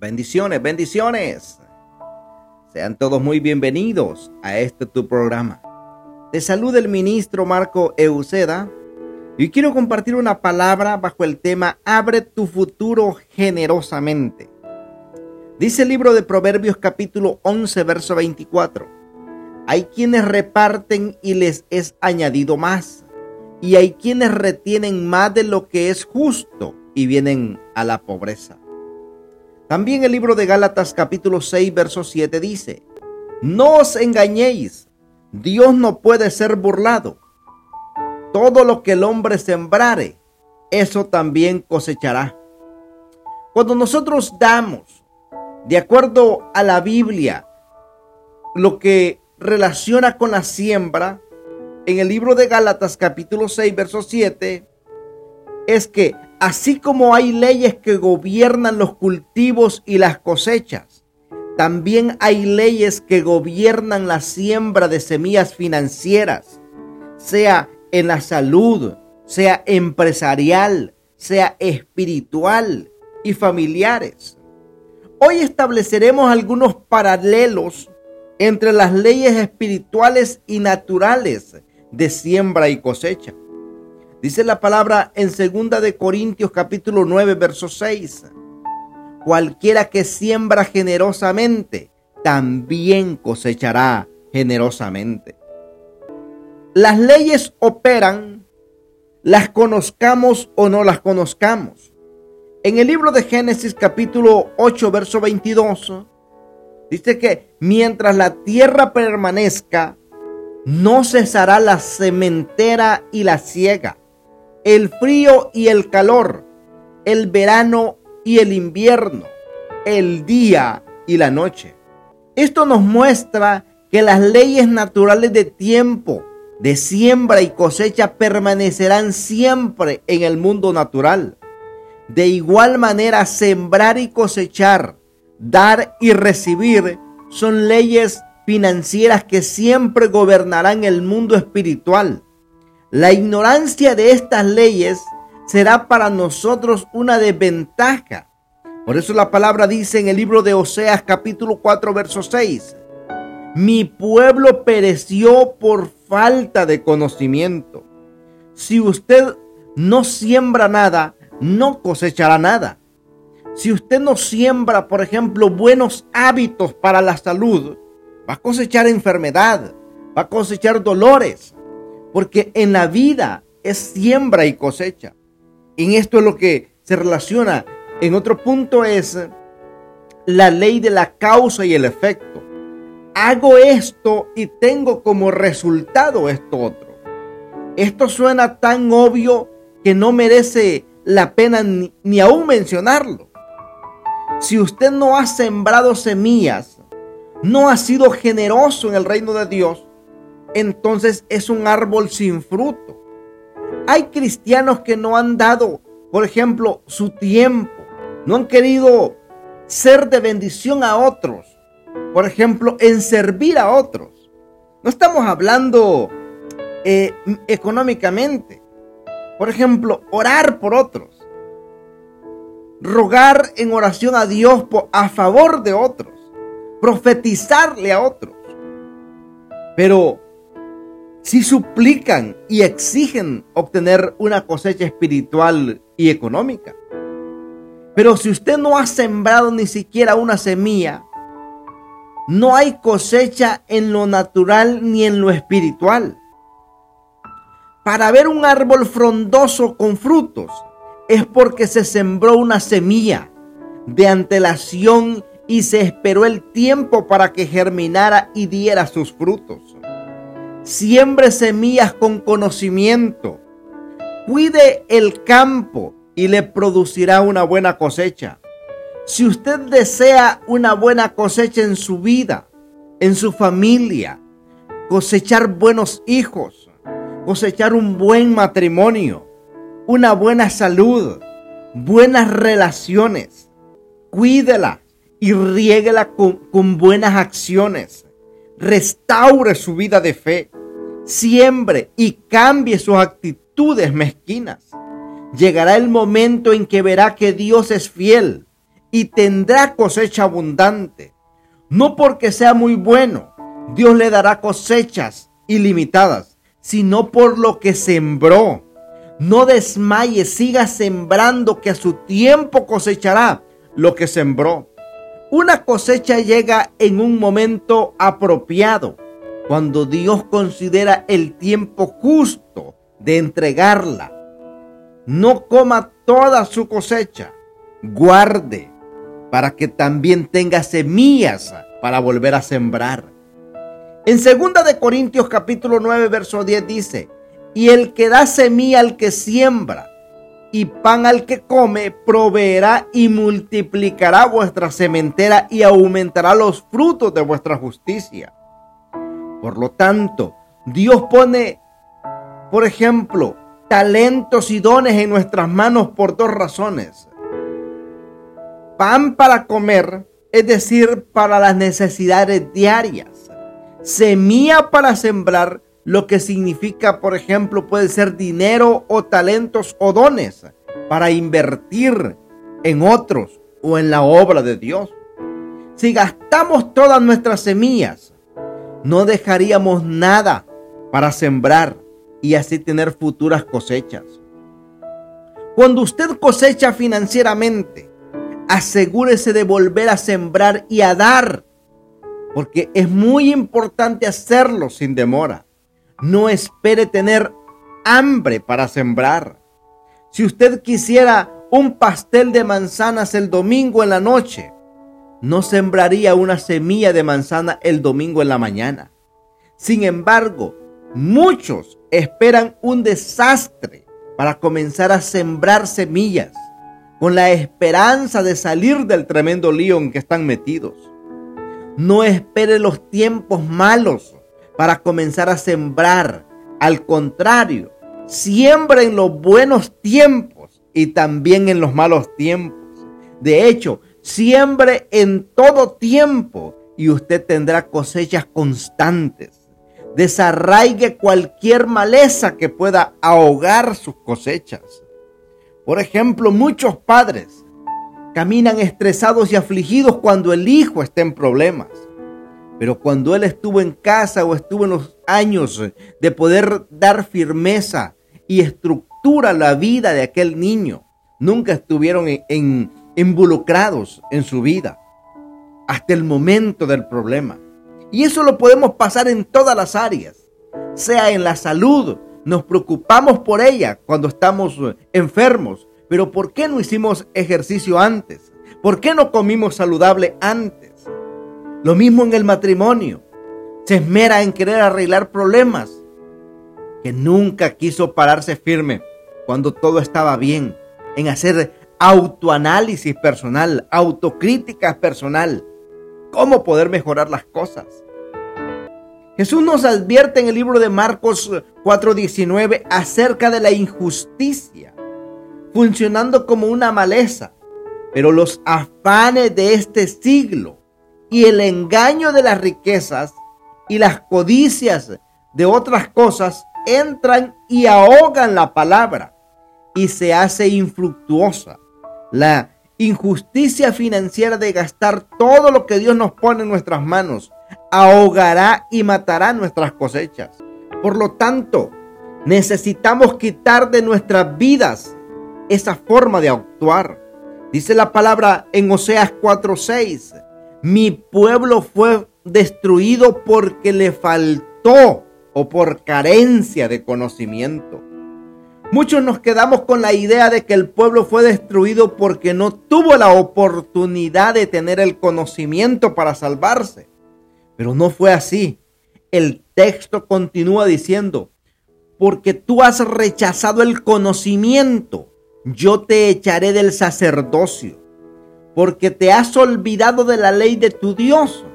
Bendiciones, bendiciones. Sean todos muy bienvenidos a este tu programa. Te saluda el ministro Marco Euceda y quiero compartir una palabra bajo el tema Abre tu futuro generosamente. Dice el libro de Proverbios capítulo 11, verso 24. Hay quienes reparten y les es añadido más, y hay quienes retienen más de lo que es justo y vienen a la pobreza. También el libro de Gálatas capítulo 6, verso 7 dice, No os engañéis, Dios no puede ser burlado. Todo lo que el hombre sembrare, eso también cosechará. Cuando nosotros damos, de acuerdo a la Biblia, lo que relaciona con la siembra, en el libro de Gálatas capítulo 6, verso 7, es que así como hay leyes que gobiernan los cultivos y las cosechas, también hay leyes que gobiernan la siembra de semillas financieras, sea en la salud, sea empresarial, sea espiritual y familiares. Hoy estableceremos algunos paralelos entre las leyes espirituales y naturales de siembra y cosecha. Dice la palabra en segunda de Corintios capítulo 9 verso 6. Cualquiera que siembra generosamente, también cosechará generosamente. Las leyes operan, las conozcamos o no las conozcamos. En el libro de Génesis capítulo 8 verso 22 dice que mientras la tierra permanezca, no cesará la cementera y la ciega el frío y el calor, el verano y el invierno, el día y la noche. Esto nos muestra que las leyes naturales de tiempo, de siembra y cosecha permanecerán siempre en el mundo natural. De igual manera, sembrar y cosechar, dar y recibir son leyes financieras que siempre gobernarán el mundo espiritual. La ignorancia de estas leyes será para nosotros una desventaja. Por eso la palabra dice en el libro de Oseas capítulo 4 verso 6, mi pueblo pereció por falta de conocimiento. Si usted no siembra nada, no cosechará nada. Si usted no siembra, por ejemplo, buenos hábitos para la salud, va a cosechar enfermedad, va a cosechar dolores, porque en la vida es siembra y cosecha. En esto es lo que se relaciona. En otro punto es la ley de la causa y el efecto. Hago esto y tengo como resultado esto otro. Esto suena tan obvio que no merece la pena ni, ni aún mencionarlo. Si usted no ha sembrado semillas, no ha sido generoso en el reino de Dios, entonces es un árbol sin fruto. Hay cristianos que no han dado, por ejemplo, su tiempo, no han querido ser de bendición a otros, por ejemplo, en servir a otros. No estamos hablando eh, económicamente. Por ejemplo, orar por otros. Rogar en oración a Dios a favor de otros. Profetizarle a otros. Pero si suplican y exigen obtener una cosecha espiritual y económica. Pero si usted no ha sembrado ni siquiera una semilla, no hay cosecha en lo natural ni en lo espiritual. Para ver un árbol frondoso con frutos es porque se sembró una semilla de antelación y se esperó el tiempo para que germinara y diera sus frutos. Siembre semillas con conocimiento. Cuide el campo y le producirá una buena cosecha. Si usted desea una buena cosecha en su vida, en su familia, cosechar buenos hijos, cosechar un buen matrimonio, una buena salud, buenas relaciones, cuídela y riéguela con, con buenas acciones. Restaure su vida de fe siembre y cambie sus actitudes mezquinas. Llegará el momento en que verá que Dios es fiel y tendrá cosecha abundante. No porque sea muy bueno, Dios le dará cosechas ilimitadas, sino por lo que sembró. No desmaye, siga sembrando que a su tiempo cosechará lo que sembró. Una cosecha llega en un momento apropiado, cuando Dios considera el tiempo justo de entregarla. No coma toda su cosecha, guarde para que también tenga semillas para volver a sembrar. En 2 de Corintios capítulo 9 verso 10 dice, "Y el que da semilla al que siembra y pan al que come, proveerá y multiplicará vuestra sementera y aumentará los frutos de vuestra justicia." Por lo tanto, Dios pone, por ejemplo, talentos y dones en nuestras manos por dos razones. Pan para comer, es decir, para las necesidades diarias. Semilla para sembrar, lo que significa, por ejemplo, puede ser dinero o talentos o dones para invertir en otros o en la obra de Dios. Si gastamos todas nuestras semillas, no dejaríamos nada para sembrar y así tener futuras cosechas. Cuando usted cosecha financieramente, asegúrese de volver a sembrar y a dar, porque es muy importante hacerlo sin demora. No espere tener hambre para sembrar. Si usted quisiera un pastel de manzanas el domingo en la noche, no sembraría una semilla de manzana el domingo en la mañana. Sin embargo, muchos esperan un desastre para comenzar a sembrar semillas con la esperanza de salir del tremendo lío en que están metidos. No espere los tiempos malos para comenzar a sembrar. Al contrario, siembra en los buenos tiempos y también en los malos tiempos. De hecho, siembre en todo tiempo y usted tendrá cosechas constantes. Desarraigue cualquier maleza que pueda ahogar sus cosechas. Por ejemplo, muchos padres caminan estresados y afligidos cuando el hijo está en problemas. Pero cuando él estuvo en casa o estuvo en los años de poder dar firmeza y estructura a la vida de aquel niño, nunca estuvieron en, involucrados en su vida hasta el momento del problema. Y eso lo podemos pasar en todas las áreas, sea en la salud, nos preocupamos por ella cuando estamos eh, enfermos. Pero ¿por qué no hicimos ejercicio antes? ¿Por qué no comimos saludable antes? Lo mismo en el matrimonio. Se esmera en querer arreglar problemas que nunca quiso pararse firme cuando todo estaba bien, en hacer autoanálisis personal, autocrítica personal, cómo poder mejorar las cosas. Jesús nos advierte en el libro de Marcos 4:19 acerca de la injusticia, funcionando como una maleza, pero los afanes de este siglo y el engaño de las riquezas y las codicias de otras cosas entran y ahogan la palabra y se hace infructuosa. La injusticia financiera de gastar todo lo que Dios nos pone en nuestras manos ahogará y matará nuestras cosechas. Por lo tanto, necesitamos quitar de nuestras vidas esa forma de actuar. Dice la palabra en Oseas 4:6, mi pueblo fue destruido porque le faltó o por carencia de conocimiento. Muchos nos quedamos con la idea de que el pueblo fue destruido porque no tuvo la oportunidad de tener el conocimiento para salvarse. Pero no fue así. El texto continúa diciendo, porque tú has rechazado el conocimiento, yo te echaré del sacerdocio. Porque te has olvidado de la ley de tu Dios,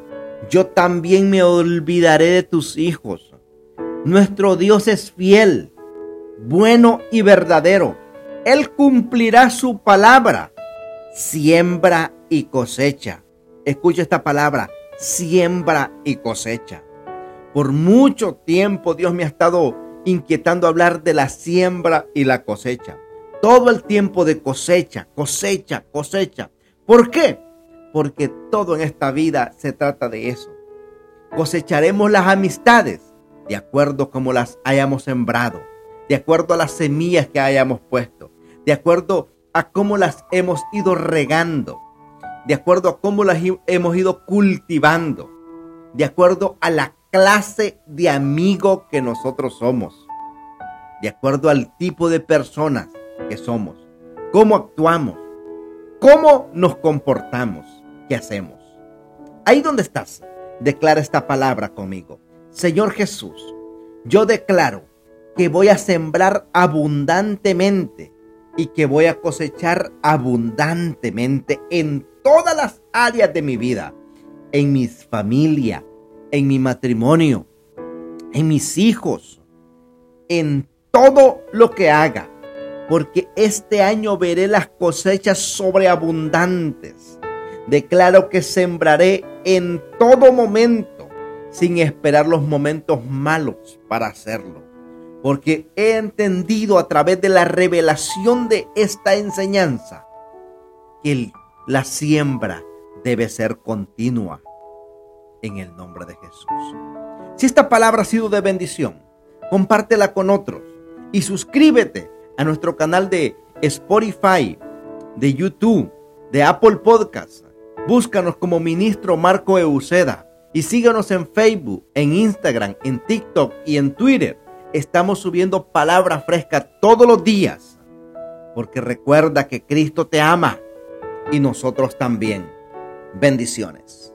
yo también me olvidaré de tus hijos. Nuestro Dios es fiel, bueno y verdadero. Él cumplirá su palabra, siembra y cosecha. Escucha esta palabra, siembra y cosecha. Por mucho tiempo Dios me ha estado inquietando hablar de la siembra y la cosecha. Todo el tiempo de cosecha, cosecha, cosecha. ¿Por qué? Porque todo en esta vida se trata de eso. Cosecharemos las amistades de acuerdo como las hayamos sembrado, de acuerdo a las semillas que hayamos puesto, de acuerdo a cómo las hemos ido regando, de acuerdo a cómo las hemos ido cultivando, de acuerdo a la clase de amigo que nosotros somos, de acuerdo al tipo de personas que somos, cómo actuamos, cómo nos comportamos, qué hacemos. Ahí donde estás, declara esta palabra conmigo. Señor Jesús, yo declaro que voy a sembrar abundantemente y que voy a cosechar abundantemente en todas las áreas de mi vida, en mi familia, en mi matrimonio, en mis hijos, en todo lo que haga, porque este año veré las cosechas sobreabundantes. Declaro que sembraré en todo momento, sin esperar los momentos malos para hacerlo porque he entendido a través de la revelación de esta enseñanza que la siembra debe ser continua en el nombre de Jesús. Si esta palabra ha sido de bendición, compártela con otros y suscríbete a nuestro canal de Spotify, de YouTube, de Apple Podcasts. Búscanos como ministro Marco Euceda y síganos en Facebook, en Instagram, en TikTok y en Twitter estamos subiendo palabra fresca todos los días. Porque recuerda que Cristo te ama y nosotros también. Bendiciones.